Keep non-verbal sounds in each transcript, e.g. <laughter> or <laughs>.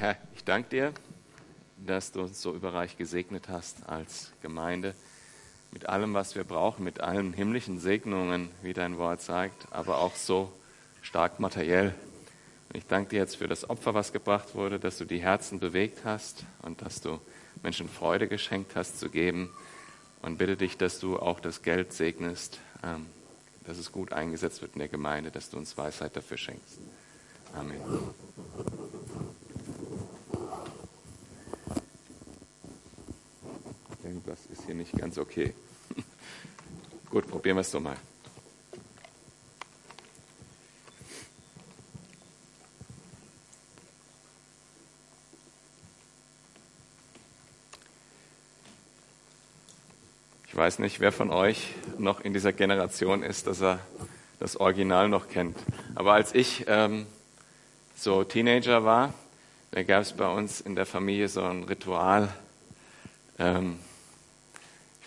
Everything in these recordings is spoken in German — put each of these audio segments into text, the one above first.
Herr, ich danke dir, dass du uns so überreich gesegnet hast als Gemeinde mit allem, was wir brauchen, mit allen himmlischen Segnungen, wie dein Wort sagt, aber auch so stark materiell. Ich danke dir jetzt für das Opfer, was gebracht wurde, dass du die Herzen bewegt hast und dass du Menschen Freude geschenkt hast zu geben. Und bitte dich, dass du auch das Geld segnest, ähm, dass es gut eingesetzt wird in der Gemeinde, dass du uns Weisheit dafür schenkst. Amen. Nicht ganz okay. <laughs> Gut, probieren wir es doch mal. Ich weiß nicht, wer von euch noch in dieser Generation ist, dass er das Original noch kennt. Aber als ich ähm, so Teenager war, da gab es bei uns in der Familie so ein Ritual. Ähm,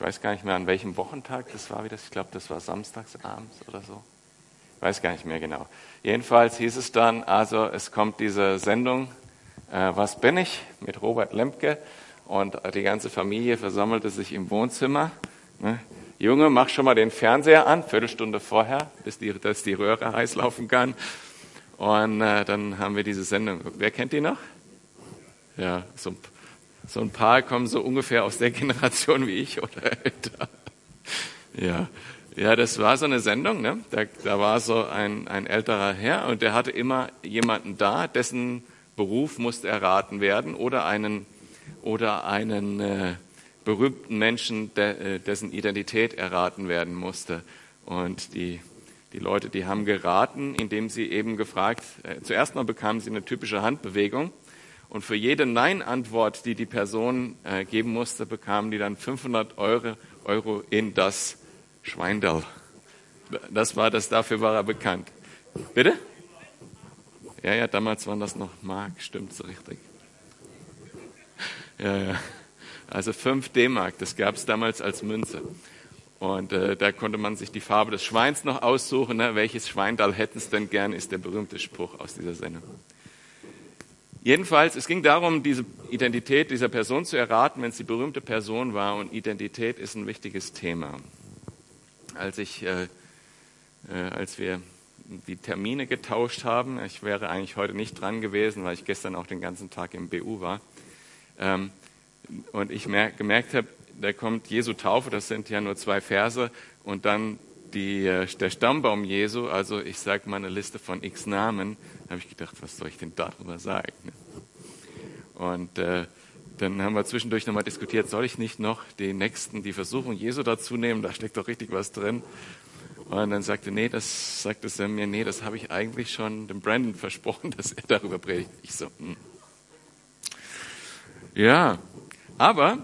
ich weiß gar nicht mehr, an welchem Wochentag das war wieder. Ich glaube, das war samstagsabends oder so. Ich weiß gar nicht mehr genau. Jedenfalls hieß es dann, also es kommt diese Sendung, äh, Was bin ich? mit Robert Lemke. Und die ganze Familie versammelte sich im Wohnzimmer. Ne? Junge, mach schon mal den Fernseher an, Viertelstunde vorher, bis die, dass die Röhre heiß laufen kann. Und äh, dann haben wir diese Sendung. Wer kennt die noch? Ja, so ein so ein paar kommen so ungefähr aus der Generation wie ich oder älter. Ja, ja, das war so eine Sendung. Ne? Da, da war so ein, ein älterer Herr und der hatte immer jemanden da, dessen Beruf musste erraten werden oder einen oder einen äh, berühmten Menschen, de, äh, dessen Identität erraten werden musste. Und die die Leute, die haben geraten, indem sie eben gefragt, äh, zuerst mal bekamen sie eine typische Handbewegung und für jede Nein-Antwort, die die Person äh, geben musste, bekamen die dann 500 Euro, Euro in das Schweindal. Das war das, dafür war er bekannt. Bitte? Ja, ja, damals waren das noch Mark, stimmt so richtig. Ja, ja. Also 5 D-Mark, das gab es damals als Münze. Und äh, da konnte man sich die Farbe des Schweins noch aussuchen. Ne? Welches Schweindal hätten es denn gern, ist der berühmte Spruch aus dieser Sendung. Jedenfalls, es ging darum, diese Identität dieser Person zu erraten, wenn es die berühmte Person war. Und Identität ist ein wichtiges Thema. Als, ich, äh, äh, als wir die Termine getauscht haben, ich wäre eigentlich heute nicht dran gewesen, weil ich gestern auch den ganzen Tag im BU war, ähm, und ich mer gemerkt habe, da kommt Jesu Taufe, das sind ja nur zwei Verse, und dann die, äh, der Stammbaum Jesu, also ich sage mal eine Liste von x Namen, habe ich gedacht, was soll ich denn darüber sagen? Ne? Und äh, dann haben wir zwischendurch nochmal diskutiert, soll ich nicht noch den nächsten, die Versuchung Jesu dazu nehmen? Da steckt doch richtig was drin. Und dann sagte, nee, das sagte Sam mir, nee, das habe ich eigentlich schon dem Brandon <laughs> versprochen, dass er darüber predigt. Ich so, hm. ja, aber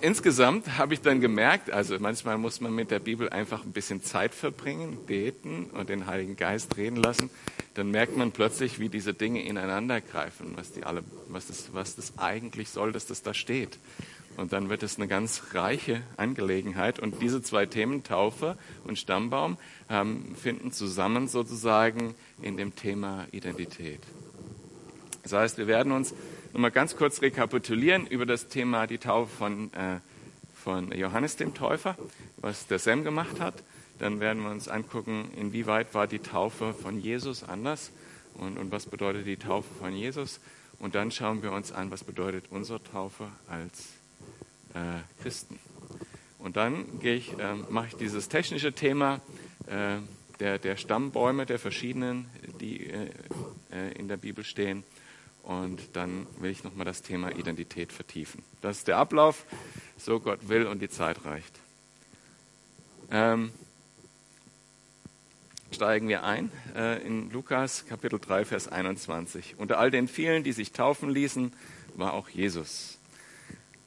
insgesamt habe ich dann gemerkt, also manchmal muss man mit der Bibel einfach ein bisschen Zeit verbringen, beten und den Heiligen Geist reden lassen. Dann merkt man plötzlich, wie diese Dinge ineinander greifen, was, die alle, was, das, was das eigentlich soll, dass das da steht. Und dann wird es eine ganz reiche Angelegenheit. Und diese zwei Themen, Taufe und Stammbaum, ähm, finden zusammen sozusagen in dem Thema Identität. Das heißt, wir werden uns nochmal ganz kurz rekapitulieren über das Thema die Taufe von, äh, von Johannes dem Täufer, was der Sam gemacht hat. Dann werden wir uns angucken, inwieweit war die Taufe von Jesus anders und, und was bedeutet die Taufe von Jesus. Und dann schauen wir uns an, was bedeutet unsere Taufe als äh, Christen. Und dann äh, mache ich dieses technische Thema äh, der, der Stammbäume der verschiedenen, die äh, äh, in der Bibel stehen und dann will ich nochmal das Thema Identität vertiefen. Das ist der Ablauf, so Gott will und die Zeit reicht. Ähm, steigen wir ein äh, in Lukas Kapitel 3, Vers 21. Unter all den vielen, die sich taufen ließen, war auch Jesus.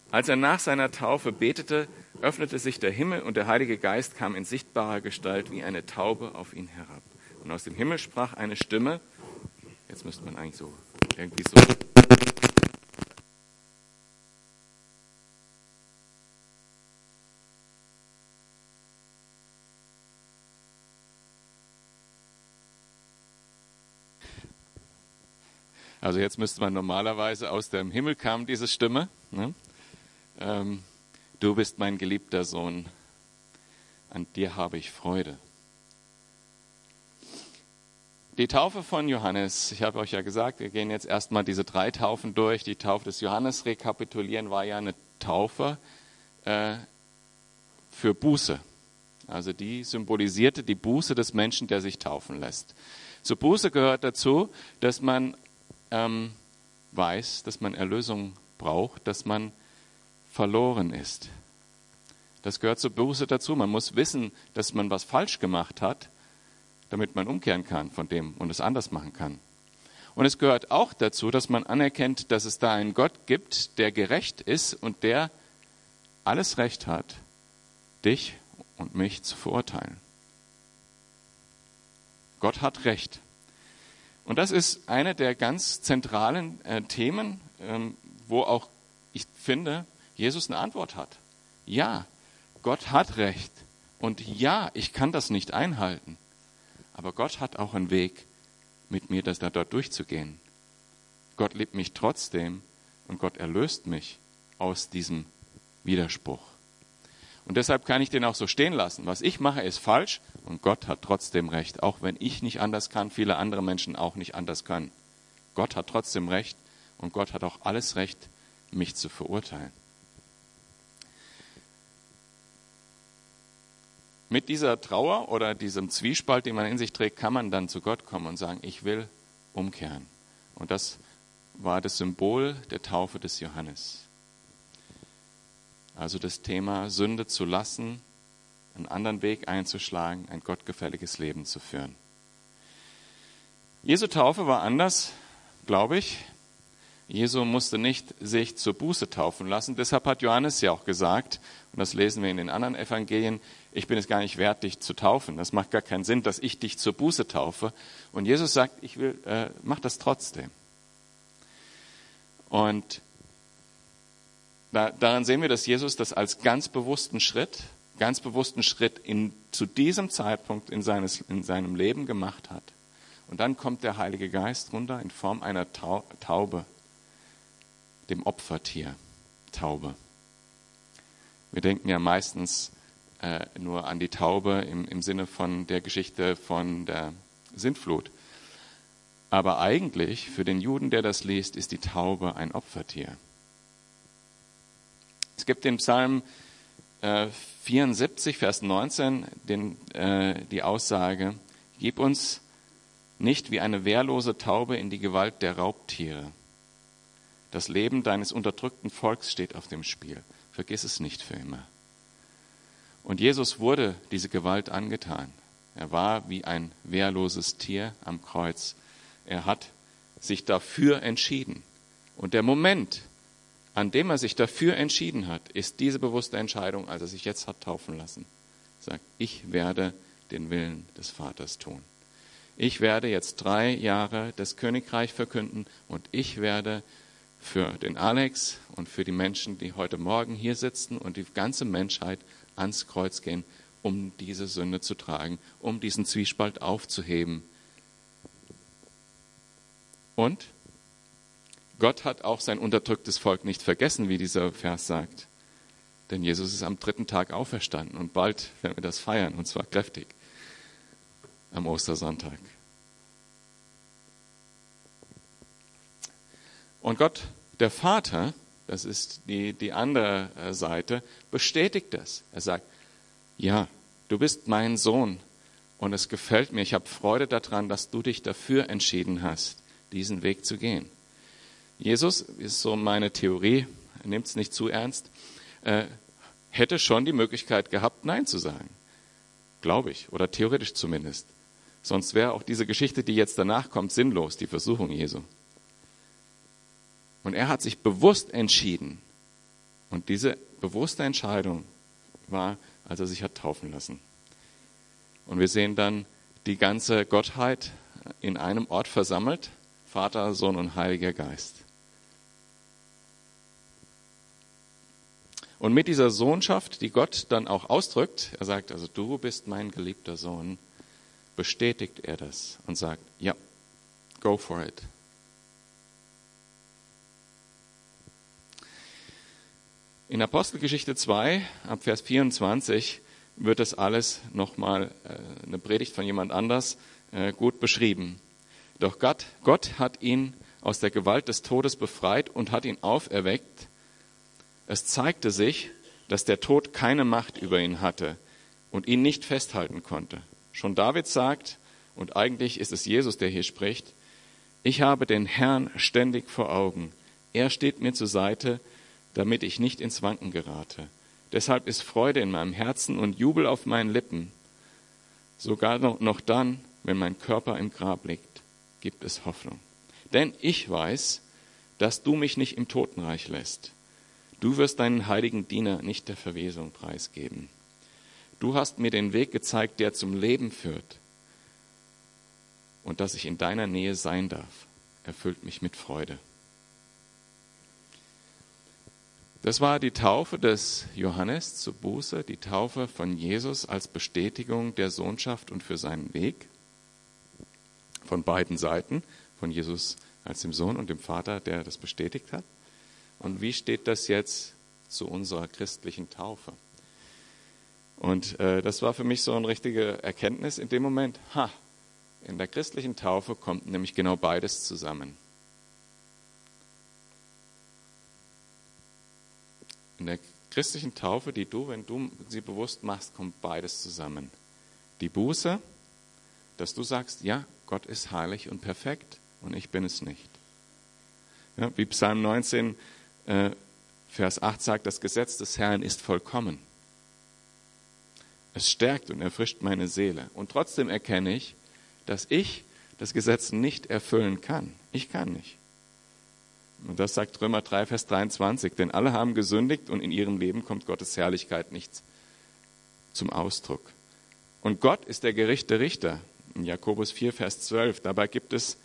Als er nach seiner Taufe betete, öffnete sich der Himmel und der Heilige Geist kam in sichtbarer Gestalt wie eine Taube auf ihn herab. Und aus dem Himmel sprach eine Stimme, jetzt müsste man eigentlich so irgendwie so. Also jetzt müsste man normalerweise aus dem Himmel kam diese Stimme. Ne? Ähm, du bist mein geliebter Sohn, an dir habe ich Freude. Die Taufe von Johannes, ich habe euch ja gesagt, wir gehen jetzt erstmal diese drei Taufen durch. Die Taufe des Johannes rekapitulieren war ja eine Taufe äh, für Buße. Also die symbolisierte die Buße des Menschen, der sich taufen lässt. Zur Buße gehört dazu, dass man ähm, weiß, dass man Erlösung braucht, dass man verloren ist. Das gehört zur Buße dazu. Man muss wissen, dass man was falsch gemacht hat, damit man umkehren kann von dem und es anders machen kann. Und es gehört auch dazu, dass man anerkennt, dass es da einen Gott gibt, der gerecht ist und der alles Recht hat, dich und mich zu verurteilen. Gott hat Recht. Und das ist eine der ganz zentralen äh, Themen, ähm, wo auch ich finde, Jesus eine Antwort hat. Ja, Gott hat Recht. Und ja, ich kann das nicht einhalten. Aber Gott hat auch einen Weg, mit mir das da dort durchzugehen. Gott liebt mich trotzdem und Gott erlöst mich aus diesem Widerspruch. Und deshalb kann ich den auch so stehen lassen. Was ich mache, ist falsch und Gott hat trotzdem recht, auch wenn ich nicht anders kann, viele andere Menschen auch nicht anders können. Gott hat trotzdem recht und Gott hat auch alles Recht, mich zu verurteilen. Mit dieser Trauer oder diesem Zwiespalt, den man in sich trägt, kann man dann zu Gott kommen und sagen, ich will umkehren. Und das war das Symbol der Taufe des Johannes. Also das Thema Sünde zu lassen, einen anderen Weg einzuschlagen, ein gottgefälliges Leben zu führen. Jesu Taufe war anders, glaube ich. Jesu musste nicht sich zur Buße taufen lassen. Deshalb hat Johannes ja auch gesagt, und das lesen wir in den anderen Evangelien, ich bin es gar nicht wert, dich zu taufen. Das macht gar keinen Sinn, dass ich dich zur Buße taufe. Und Jesus sagt, ich will, äh, mach das trotzdem. Und da, daran sehen wir, dass Jesus das als ganz bewussten Schritt, ganz bewussten Schritt in, zu diesem Zeitpunkt in, seines, in seinem Leben gemacht hat. Und dann kommt der Heilige Geist runter in Form einer Taube, dem Opfertier, Taube. Wir denken ja meistens äh, nur an die Taube im, im Sinne von der Geschichte von der Sintflut. Aber eigentlich, für den Juden, der das liest, ist die Taube ein Opfertier. Es gibt in Psalm äh, 74, Vers 19 den, äh, die Aussage, gib uns nicht wie eine wehrlose Taube in die Gewalt der Raubtiere. Das Leben deines unterdrückten Volks steht auf dem Spiel. Vergiss es nicht für immer. Und Jesus wurde diese Gewalt angetan. Er war wie ein wehrloses Tier am Kreuz. Er hat sich dafür entschieden. Und der Moment, an dem er sich dafür entschieden hat, ist diese bewusste Entscheidung, als er sich jetzt hat taufen lassen. Er sagt, ich werde den Willen des Vaters tun. Ich werde jetzt drei Jahre das Königreich verkünden und ich werde für den Alex und für die Menschen, die heute Morgen hier sitzen und die ganze Menschheit ans Kreuz gehen, um diese Sünde zu tragen, um diesen Zwiespalt aufzuheben. Und Gott hat auch sein unterdrücktes Volk nicht vergessen, wie dieser Vers sagt. Denn Jesus ist am dritten Tag auferstanden und bald werden wir das feiern, und zwar kräftig, am Ostersonntag. Und Gott, der Vater, das ist die, die andere äh, Seite, bestätigt das. Er sagt, ja, du bist mein Sohn und es gefällt mir, ich habe Freude daran, dass du dich dafür entschieden hast, diesen Weg zu gehen. Jesus, ist so meine Theorie, nimmt es nicht zu ernst, äh, hätte schon die Möglichkeit gehabt, Nein zu sagen. Glaube ich, oder theoretisch zumindest. Sonst wäre auch diese Geschichte, die jetzt danach kommt, sinnlos, die Versuchung Jesu. Und er hat sich bewusst entschieden. Und diese bewusste Entscheidung war, als er sich hat taufen lassen. Und wir sehen dann die ganze Gottheit in einem Ort versammelt, Vater, Sohn und Heiliger Geist. Und mit dieser Sohnschaft, die Gott dann auch ausdrückt, er sagt also, du bist mein geliebter Sohn, bestätigt er das und sagt, ja, go for it. In Apostelgeschichte 2, ab Vers 24, wird das alles nochmal, äh, eine Predigt von jemand anders, äh, gut beschrieben. Doch Gott, Gott hat ihn aus der Gewalt des Todes befreit und hat ihn auferweckt. Es zeigte sich, dass der Tod keine Macht über ihn hatte und ihn nicht festhalten konnte. Schon David sagt, und eigentlich ist es Jesus, der hier spricht, ich habe den Herrn ständig vor Augen. Er steht mir zur Seite, damit ich nicht ins Wanken gerate. Deshalb ist Freude in meinem Herzen und Jubel auf meinen Lippen. Sogar noch dann, wenn mein Körper im Grab liegt, gibt es Hoffnung. Denn ich weiß, dass du mich nicht im Totenreich lässt. Du wirst deinen heiligen Diener nicht der Verwesung preisgeben. Du hast mir den Weg gezeigt, der zum Leben führt. Und dass ich in deiner Nähe sein darf, erfüllt mich mit Freude. Das war die Taufe des Johannes zur Buße, die Taufe von Jesus als Bestätigung der Sohnschaft und für seinen Weg von beiden Seiten, von Jesus als dem Sohn und dem Vater, der das bestätigt hat. Und wie steht das jetzt zu unserer christlichen Taufe? Und äh, das war für mich so eine richtige Erkenntnis in dem Moment. Ha, in der christlichen Taufe kommt nämlich genau beides zusammen. In der christlichen Taufe, die du, wenn du sie bewusst machst, kommt beides zusammen. Die Buße, dass du sagst, ja, Gott ist heilig und perfekt und ich bin es nicht. Ja, wie Psalm 19, äh, Vers 8 sagt, das Gesetz des Herrn ist vollkommen. Es stärkt und erfrischt meine Seele. Und trotzdem erkenne ich, dass ich das Gesetz nicht erfüllen kann. Ich kann nicht. Und das sagt Römer 3, Vers 23. Denn alle haben gesündigt und in ihrem Leben kommt Gottes Herrlichkeit nicht zum Ausdruck. Und Gott ist der gerechte Richter. In Jakobus 4, Vers 12. Dabei gibt es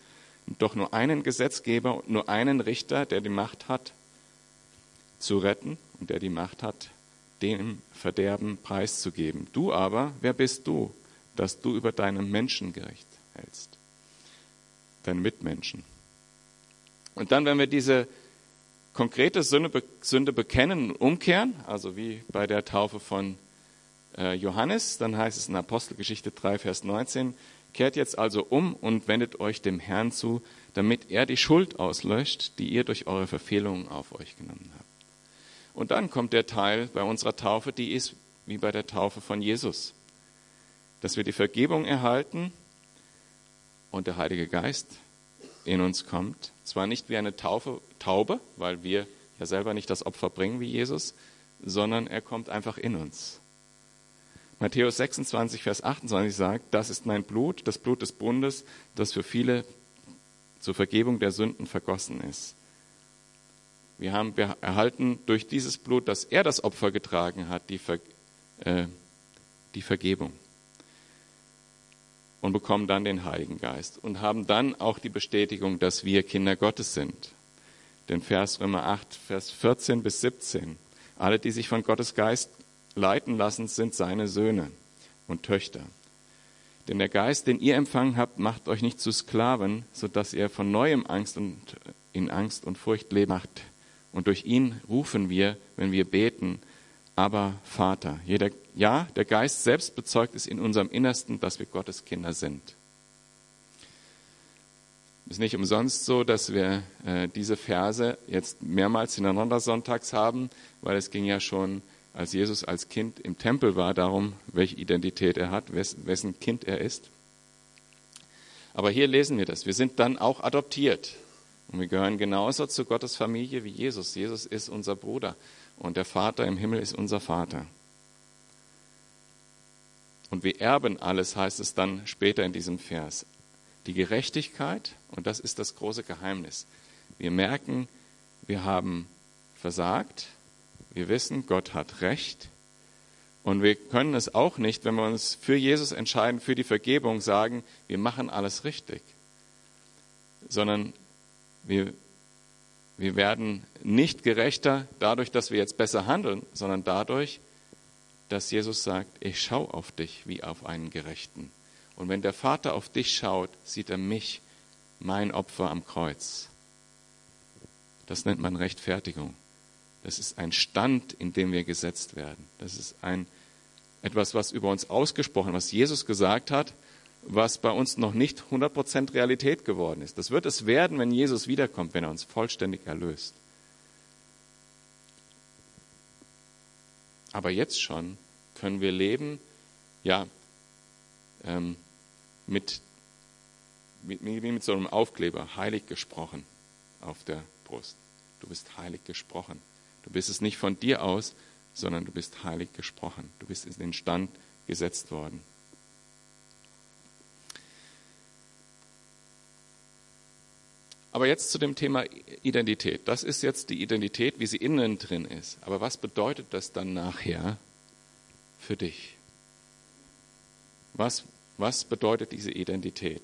doch nur einen Gesetzgeber und nur einen Richter, der die Macht hat, zu retten und der die Macht hat, dem Verderben preiszugeben. Du aber, wer bist du, dass du über deinen Menschengericht hältst? Deine Mitmenschen. Und dann, wenn wir diese konkrete Sünde, Sünde bekennen und umkehren, also wie bei der Taufe von äh, Johannes, dann heißt es in Apostelgeschichte 3, Vers 19, kehrt jetzt also um und wendet euch dem Herrn zu, damit er die Schuld auslöscht, die ihr durch eure Verfehlungen auf euch genommen habt. Und dann kommt der Teil bei unserer Taufe, die ist wie bei der Taufe von Jesus, dass wir die Vergebung erhalten und der Heilige Geist in uns kommt. Zwar nicht wie eine Taufe, Taube, weil wir ja selber nicht das Opfer bringen wie Jesus, sondern er kommt einfach in uns. Matthäus 26, Vers 28 sagt, das ist mein Blut, das Blut des Bundes, das für viele zur Vergebung der Sünden vergossen ist. Wir haben erhalten durch dieses Blut, dass er das Opfer getragen hat, die, Ver, äh, die Vergebung und bekommen dann den Heiligen Geist und haben dann auch die Bestätigung, dass wir Kinder Gottes sind. Den Vers Römer 8, Vers 14 bis 17. Alle, die sich von Gottes Geist leiten lassen, sind seine Söhne und Töchter. Denn der Geist, den ihr empfangen habt, macht euch nicht zu Sklaven, so dass ihr von neuem Angst und in Angst und Furcht lebt. Und durch ihn rufen wir, wenn wir beten, aber Vater. Jeder, ja, der Geist selbst bezeugt es in unserem Innersten, dass wir Gottes Kinder sind. Es ist nicht umsonst so, dass wir äh, diese Verse jetzt mehrmals hintereinander sonntags haben, weil es ging ja schon, als Jesus als Kind im Tempel war, darum, welche Identität er hat, wes, wessen Kind er ist. Aber hier lesen wir das. Wir sind dann auch adoptiert. Und wir gehören genauso zu Gottes Familie wie Jesus. Jesus ist unser Bruder und der Vater im Himmel ist unser Vater. Und wir erben alles, heißt es dann später in diesem Vers. Die Gerechtigkeit, und das ist das große Geheimnis. Wir merken, wir haben versagt, wir wissen, Gott hat Recht. Und wir können es auch nicht, wenn wir uns für Jesus entscheiden, für die Vergebung, sagen, wir machen alles richtig. Sondern wir wir werden nicht gerechter dadurch, dass wir jetzt besser handeln, sondern dadurch, dass Jesus sagt, ich schaue auf dich wie auf einen Gerechten. Und wenn der Vater auf dich schaut, sieht er mich, mein Opfer am Kreuz. Das nennt man Rechtfertigung. Das ist ein Stand, in dem wir gesetzt werden. Das ist ein, etwas, was über uns ausgesprochen, was Jesus gesagt hat, was bei uns noch nicht 100% Realität geworden ist. Das wird es werden, wenn Jesus wiederkommt, wenn er uns vollständig erlöst. Aber jetzt schon können wir leben, ja, ähm, mit, mit, wie mit so einem Aufkleber, heilig gesprochen auf der Brust. Du bist heilig gesprochen. Du bist es nicht von dir aus, sondern du bist heilig gesprochen. Du bist in den Stand gesetzt worden. Aber jetzt zu dem Thema Identität. Das ist jetzt die Identität, wie sie innen drin ist. Aber was bedeutet das dann nachher für dich? Was, was bedeutet diese Identität?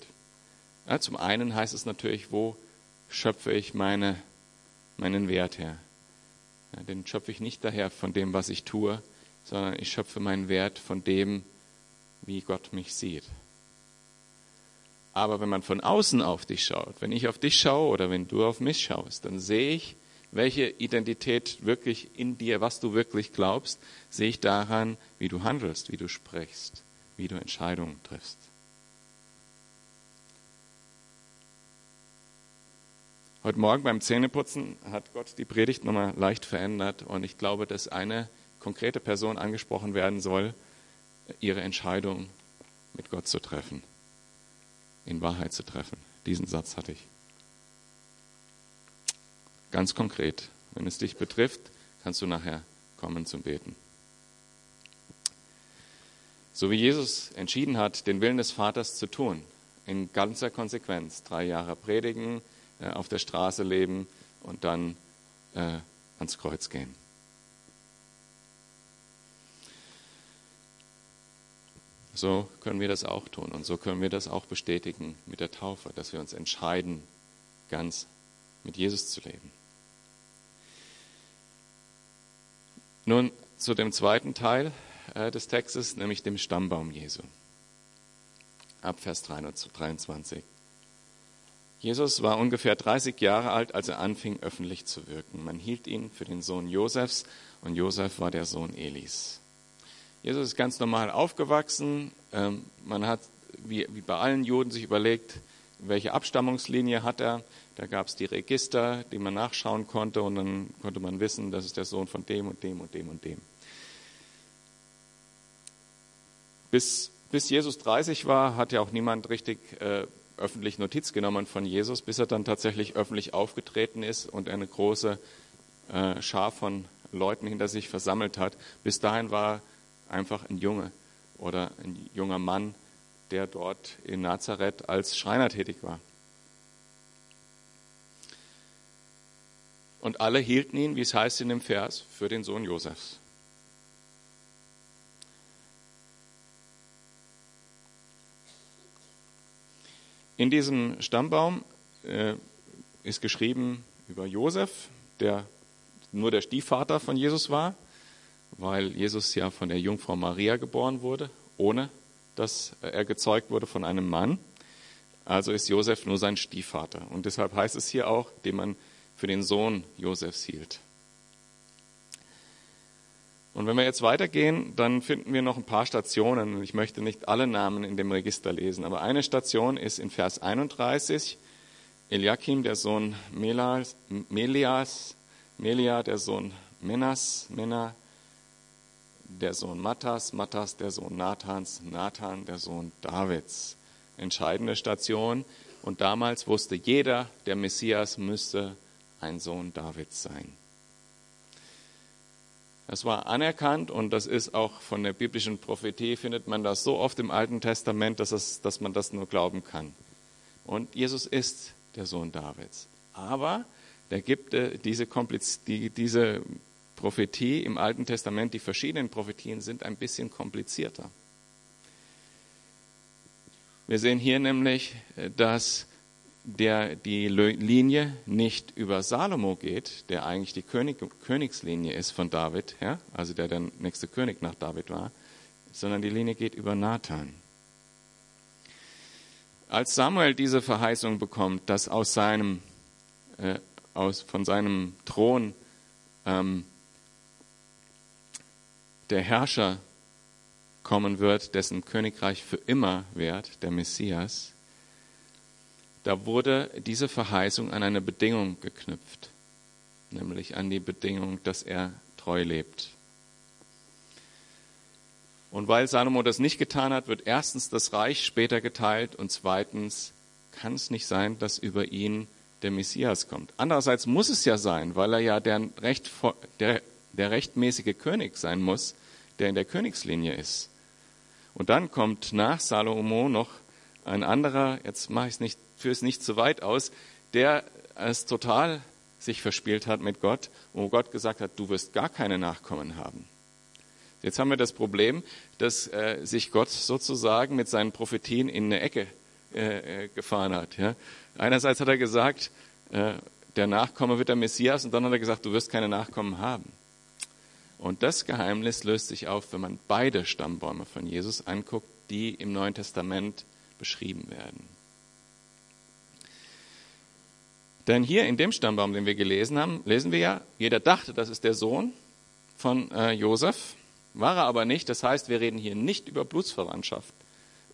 Ja, zum einen heißt es natürlich, wo schöpfe ich meine, meinen Wert her? Ja, den schöpfe ich nicht daher von dem, was ich tue, sondern ich schöpfe meinen Wert von dem, wie Gott mich sieht. Aber wenn man von außen auf dich schaut, wenn ich auf dich schaue oder wenn du auf mich schaust, dann sehe ich, welche Identität wirklich in dir, was du wirklich glaubst, sehe ich daran, wie du handelst, wie du sprichst, wie du Entscheidungen triffst. Heute Morgen beim Zähneputzen hat Gott die Predigt nochmal leicht verändert und ich glaube, dass eine konkrete Person angesprochen werden soll, ihre Entscheidung mit Gott zu treffen, in Wahrheit zu treffen. Diesen Satz hatte ich. Ganz konkret, wenn es dich betrifft, kannst du nachher kommen zum Beten. So wie Jesus entschieden hat, den Willen des Vaters zu tun, in ganzer Konsequenz, drei Jahre predigen, äh, auf der Straße leben und dann äh, ans Kreuz gehen. So können wir das auch tun und so können wir das auch bestätigen mit der Taufe, dass wir uns entscheiden, ganz mit Jesus zu leben. Nun zu dem zweiten Teil äh, des Textes, nämlich dem Stammbaum Jesu. Ab Vers 23. Jesus war ungefähr 30 Jahre alt, als er anfing, öffentlich zu wirken. Man hielt ihn für den Sohn Josefs und Josef war der Sohn Elis. Jesus ist ganz normal aufgewachsen. Ähm, man hat, wie, bei allen Juden, sich überlegt, welche Abstammungslinie hat er. Da gab es die Register, die man nachschauen konnte und dann konnte man wissen, das ist der Sohn von dem und dem und dem und dem. Bis, bis Jesus 30 war, hat ja auch niemand richtig äh, öffentlich Notiz genommen von Jesus, bis er dann tatsächlich öffentlich aufgetreten ist und eine große äh, Schar von Leuten hinter sich versammelt hat. Bis dahin war einfach ein Junge oder ein junger Mann, der dort in Nazareth als Schreiner tätig war. Und alle hielten ihn, wie es heißt in dem Vers, für den Sohn Josefs. In diesem Stammbaum äh, ist geschrieben über Josef, der nur der Stiefvater von Jesus war, weil Jesus ja von der Jungfrau Maria geboren wurde, ohne dass er gezeugt wurde von einem Mann. Also ist Josef nur sein Stiefvater. Und deshalb heißt es hier auch, den man für den Sohn Josefs hielt. Und wenn wir jetzt weitergehen, dann finden wir noch ein paar Stationen. Ich möchte nicht alle Namen in dem Register lesen, aber eine Station ist in Vers 31. Eliakim, der Sohn Melias, Melias, Melia, der Sohn Menas, Mena, der Sohn Mattas, Mattas, der Sohn Nathans, Nathan, der Sohn Davids. Entscheidende Station. Und damals wusste jeder, der Messias müsste ein Sohn Davids sein. Das war anerkannt und das ist auch von der biblischen Prophetie, findet man das so oft im Alten Testament, dass, es, dass man das nur glauben kann. Und Jesus ist der Sohn Davids. Aber da gibt es diese, die, diese Prophetie im Alten Testament, die verschiedenen Prophetien sind ein bisschen komplizierter. Wir sehen hier nämlich, dass der die Linie nicht über Salomo geht, der eigentlich die König, Königslinie ist von David, ja, also der der nächste König nach David war, sondern die Linie geht über Nathan. Als Samuel diese Verheißung bekommt, dass aus seinem, äh, aus, von seinem Thron ähm, der Herrscher kommen wird, dessen Königreich für immer währt, der Messias, da wurde diese Verheißung an eine Bedingung geknüpft, nämlich an die Bedingung, dass er treu lebt. Und weil Salomo das nicht getan hat, wird erstens das Reich später geteilt und zweitens kann es nicht sein, dass über ihn der Messias kommt. Andererseits muss es ja sein, weil er ja der, Recht, der, der rechtmäßige König sein muss, der in der Königslinie ist. Und dann kommt nach Salomo noch ein anderer, jetzt mache ich es nicht, führe es nicht zu weit aus, der es total sich verspielt hat mit Gott, wo Gott gesagt hat, du wirst gar keine Nachkommen haben. Jetzt haben wir das Problem, dass äh, sich Gott sozusagen mit seinen Prophetien in eine Ecke äh, äh, gefahren hat. Ja? Einerseits hat er gesagt, äh, der Nachkomme wird der Messias und dann hat er gesagt, du wirst keine Nachkommen haben. Und das Geheimnis löst sich auf, wenn man beide Stammbäume von Jesus anguckt, die im Neuen Testament beschrieben werden. Denn hier in dem Stammbaum, den wir gelesen haben, lesen wir ja, jeder dachte, das ist der Sohn von äh, Josef, war er aber nicht. Das heißt, wir reden hier nicht über Blutsverwandtschaft.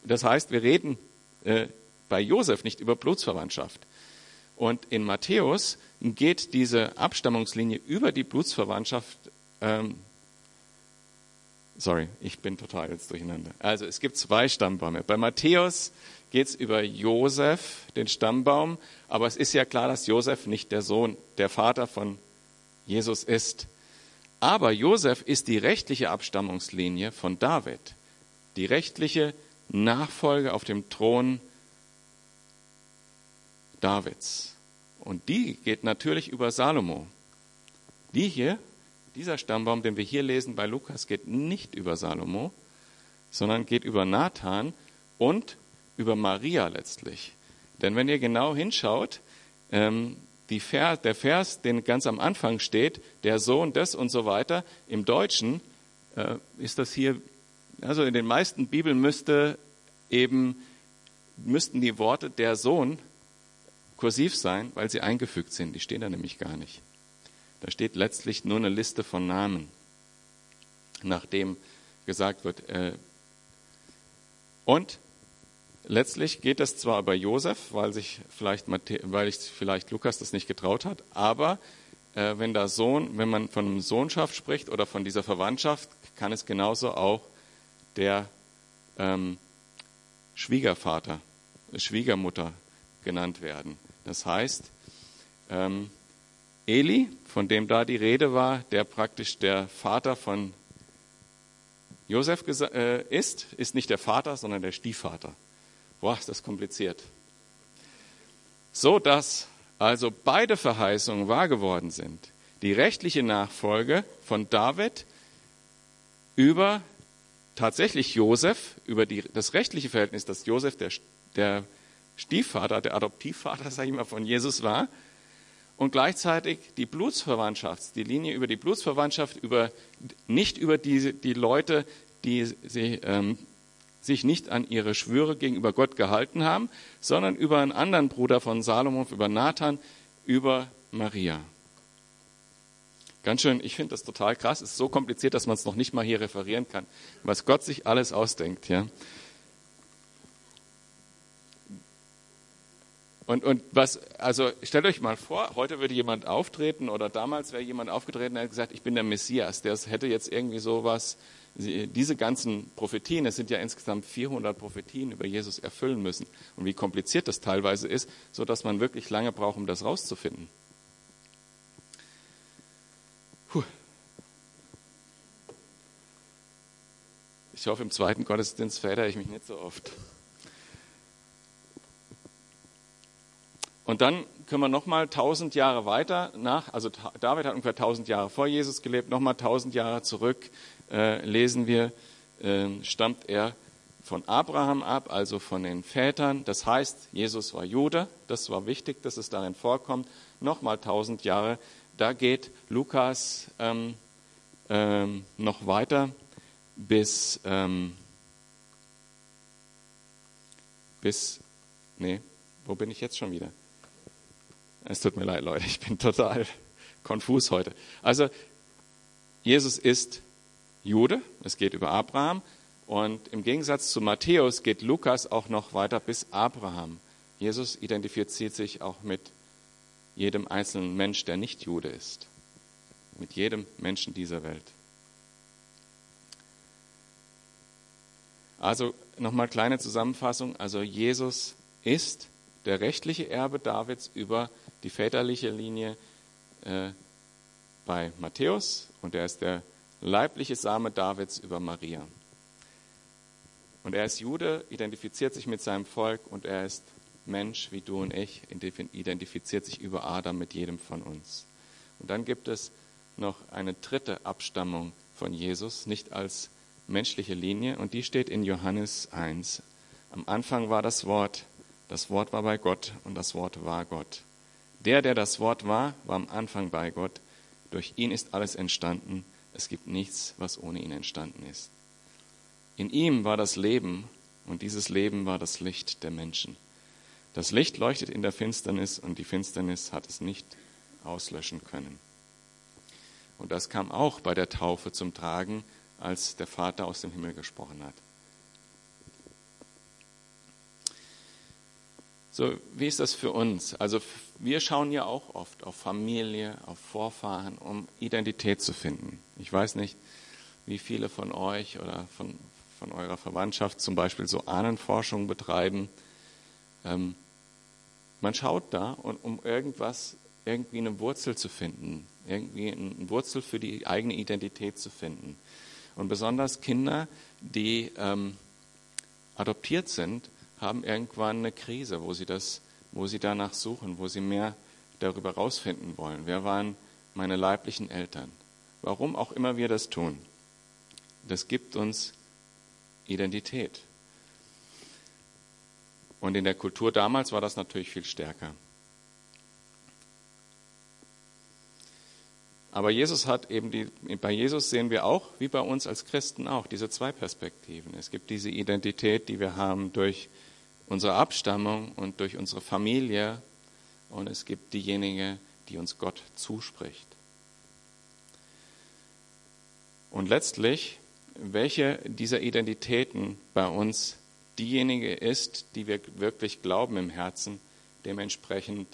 Das heißt, wir reden äh, bei Josef nicht über Blutsverwandtschaft. Und in Matthäus geht diese Abstammungslinie über die Blutsverwandtschaft ähm, sorry, ich bin total jetzt durcheinander. Also es gibt zwei Stammbäume. Bei Matthäus geht es über Josef, den Stammbaum, aber es ist ja klar, dass Josef nicht der Sohn, der Vater von Jesus ist. Aber Josef ist die rechtliche Abstammungslinie von David, die rechtliche Nachfolge auf dem Thron Davids. Und die geht natürlich über Salomo. Die hier dieser Stammbaum, den wir hier lesen bei Lukas, geht nicht über Salomo, sondern geht über Nathan und über Maria letztlich. Denn wenn ihr genau hinschaut, ähm, Vers, der Vers, den ganz am Anfang steht, der Sohn des und so weiter, im Deutschen äh, ist das hier, also in den meisten Bibeln müsste eben, müssten die Worte der Sohn kursiv sein, weil sie eingefügt sind. Die stehen da nämlich gar nicht. Da steht letztlich nur eine Liste von Namen, nachdem gesagt wird. Äh, und letztlich geht es zwar über Josef, weil sich vielleicht, weil ich vielleicht Lukas das nicht getraut hat, aber äh, wenn da Sohn, wenn man von Sohnschaft spricht oder von dieser Verwandtschaft, kann es genauso auch der ähm, Schwiegervater, Schwiegermutter genannt werden. Das heißt, ähm, Eli, von dem da die Rede war, der praktisch der Vater von Josef äh, ist, ist nicht der Vater, sondern der Stiefvater. Boah, ist das kompliziert. So dass also beide Verheißungen wahr geworden sind. Die rechtliche Nachfolge von David über tatsächlich Josef, über die, das rechtliche Verhältnis, dass Josef der, der Stiefvater, der Adoptivvater, <laughs> sage ich mal, von Jesus war, und gleichzeitig die Blutsverwandtschaft, die Linie über die Blutsverwandtschaft, über, nicht über die, die Leute, die sie, ähm, sich nicht an ihre Schwüre gegenüber Gott gehalten haben, sondern über einen anderen Bruder von Salomon, über Nathan, über Maria. Ganz schön, ich finde das total krass. Es ist so kompliziert, dass man es noch nicht mal hier referieren kann, was Gott sich alles ausdenkt. Ja. Und, und was, also stellt euch mal vor, heute würde jemand auftreten oder damals wäre jemand aufgetreten, der hat gesagt, ich bin der Messias. Der hätte jetzt irgendwie sowas, diese ganzen Prophetien, es sind ja insgesamt 400 Prophetien über Jesus erfüllen müssen. Und wie kompliziert das teilweise ist, so dass man wirklich lange braucht, um das rauszufinden. Puh. Ich hoffe, im zweiten Gottesdienst verhedere ich mich nicht so oft. Und dann können wir nochmal tausend Jahre weiter nach, also David hat ungefähr tausend Jahre vor Jesus gelebt, nochmal tausend Jahre zurück äh, lesen wir, äh, stammt er von Abraham ab, also von den Vätern. Das heißt, Jesus war Jude, das war wichtig, dass es darin vorkommt. Nochmal tausend Jahre, da geht Lukas ähm, ähm, noch weiter bis, ähm, bis, nee, wo bin ich jetzt schon wieder? Es tut mir leid, Leute, ich bin total konfus heute. Also, Jesus ist Jude, es geht über Abraham. Und im Gegensatz zu Matthäus geht Lukas auch noch weiter bis Abraham. Jesus identifiziert sich auch mit jedem einzelnen Mensch, der nicht Jude ist. Mit jedem Menschen dieser Welt. Also nochmal kleine Zusammenfassung. Also Jesus ist der rechtliche Erbe Davids über die väterliche Linie äh, bei Matthäus und er ist der leibliche Same Davids über Maria. Und er ist Jude, identifiziert sich mit seinem Volk und er ist Mensch wie du und ich, identifiziert sich über Adam mit jedem von uns. Und dann gibt es noch eine dritte Abstammung von Jesus, nicht als menschliche Linie, und die steht in Johannes 1. Am Anfang war das Wort, das Wort war bei Gott und das Wort war Gott. Der, der das Wort war, war am Anfang bei Gott. Durch ihn ist alles entstanden. Es gibt nichts, was ohne ihn entstanden ist. In ihm war das Leben und dieses Leben war das Licht der Menschen. Das Licht leuchtet in der Finsternis und die Finsternis hat es nicht auslöschen können. Und das kam auch bei der Taufe zum Tragen, als der Vater aus dem Himmel gesprochen hat. So, wie ist das für uns? Also wir schauen ja auch oft auf Familie, auf Vorfahren, um Identität zu finden. Ich weiß nicht, wie viele von euch oder von, von eurer Verwandtschaft zum Beispiel so Ahnenforschung betreiben. Ähm, man schaut da, um irgendwas, irgendwie eine Wurzel zu finden, irgendwie eine Wurzel für die eigene Identität zu finden. Und besonders Kinder, die ähm, adoptiert sind, haben irgendwann eine Krise, wo sie das, wo sie danach suchen, wo sie mehr darüber herausfinden wollen. Wer waren meine leiblichen Eltern? Warum auch immer wir das tun. Das gibt uns Identität. Und in der Kultur damals war das natürlich viel stärker. Aber Jesus hat eben die, bei Jesus sehen wir auch, wie bei uns als Christen auch, diese zwei Perspektiven. Es gibt diese Identität, die wir haben durch unsere Abstammung und durch unsere Familie. Und es gibt diejenige, die uns Gott zuspricht. Und letztlich, welche dieser Identitäten bei uns diejenige ist, die wir wirklich glauben im Herzen, dementsprechend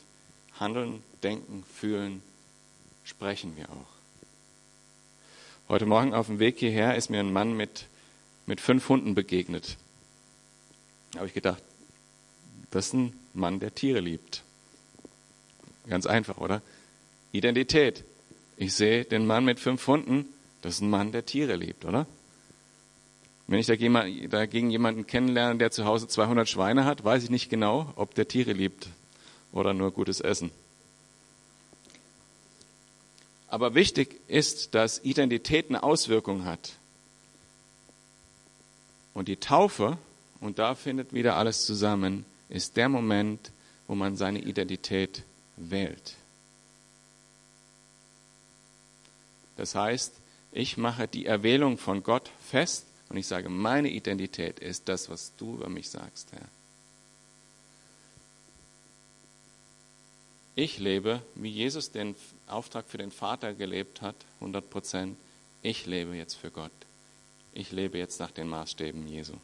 handeln, denken, fühlen, sprechen wir auch. Heute Morgen auf dem Weg hierher ist mir ein Mann mit, mit fünf Hunden begegnet. Da habe ich gedacht, das ist ein Mann, der Tiere liebt. Ganz einfach, oder? Identität. Ich sehe den Mann mit fünf Hunden, das ist ein Mann, der Tiere liebt, oder? Wenn ich dagegen jemanden kennenlerne, der zu Hause 200 Schweine hat, weiß ich nicht genau, ob der Tiere liebt oder nur gutes Essen. Aber wichtig ist, dass Identität eine Auswirkung hat. Und die Taufe, und da findet wieder alles zusammen, ist der Moment, wo man seine Identität wählt. Das heißt, ich mache die Erwählung von Gott fest und ich sage, meine Identität ist das, was du über mich sagst, Herr. Ich lebe, wie Jesus den Auftrag für den Vater gelebt hat, 100 Prozent. Ich lebe jetzt für Gott. Ich lebe jetzt nach den Maßstäben Jesu.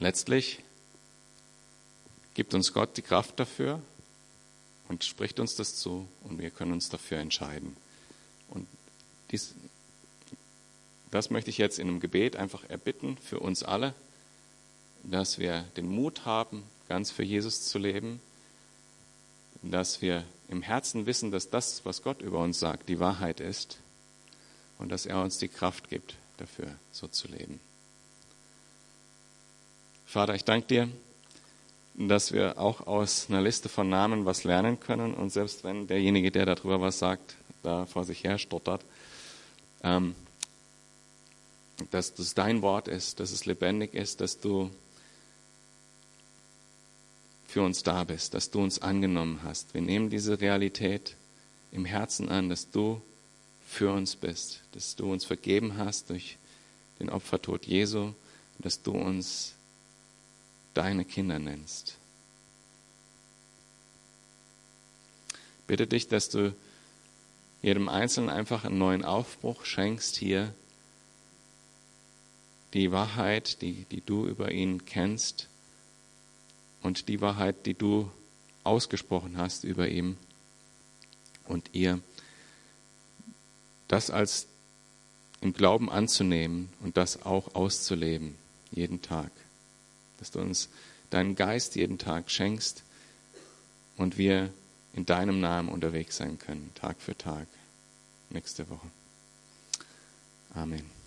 Letztlich gibt uns Gott die Kraft dafür und spricht uns das zu und wir können uns dafür entscheiden. Und dies, das möchte ich jetzt in einem Gebet einfach erbitten für uns alle, dass wir den Mut haben, ganz für Jesus zu leben, dass wir im Herzen wissen, dass das, was Gott über uns sagt, die Wahrheit ist und dass er uns die Kraft gibt, dafür so zu leben. Vater, ich danke dir, dass wir auch aus einer Liste von Namen was lernen können und selbst wenn derjenige, der darüber was sagt, da vor sich her stottert, ähm, dass das dein Wort ist, dass es lebendig ist, dass du für uns da bist, dass du uns angenommen hast. Wir nehmen diese Realität im Herzen an, dass du für uns bist, dass du uns vergeben hast durch den Opfertod Jesu, dass du uns deine Kinder nennst. Bitte dich, dass du jedem Einzelnen einfach einen neuen Aufbruch schenkst hier, die Wahrheit, die, die du über ihn kennst und die Wahrheit, die du ausgesprochen hast über ihn und ihr, das als im Glauben anzunehmen und das auch auszuleben, jeden Tag. Dass du uns deinen Geist jeden Tag schenkst und wir in deinem Namen unterwegs sein können, Tag für Tag, nächste Woche. Amen.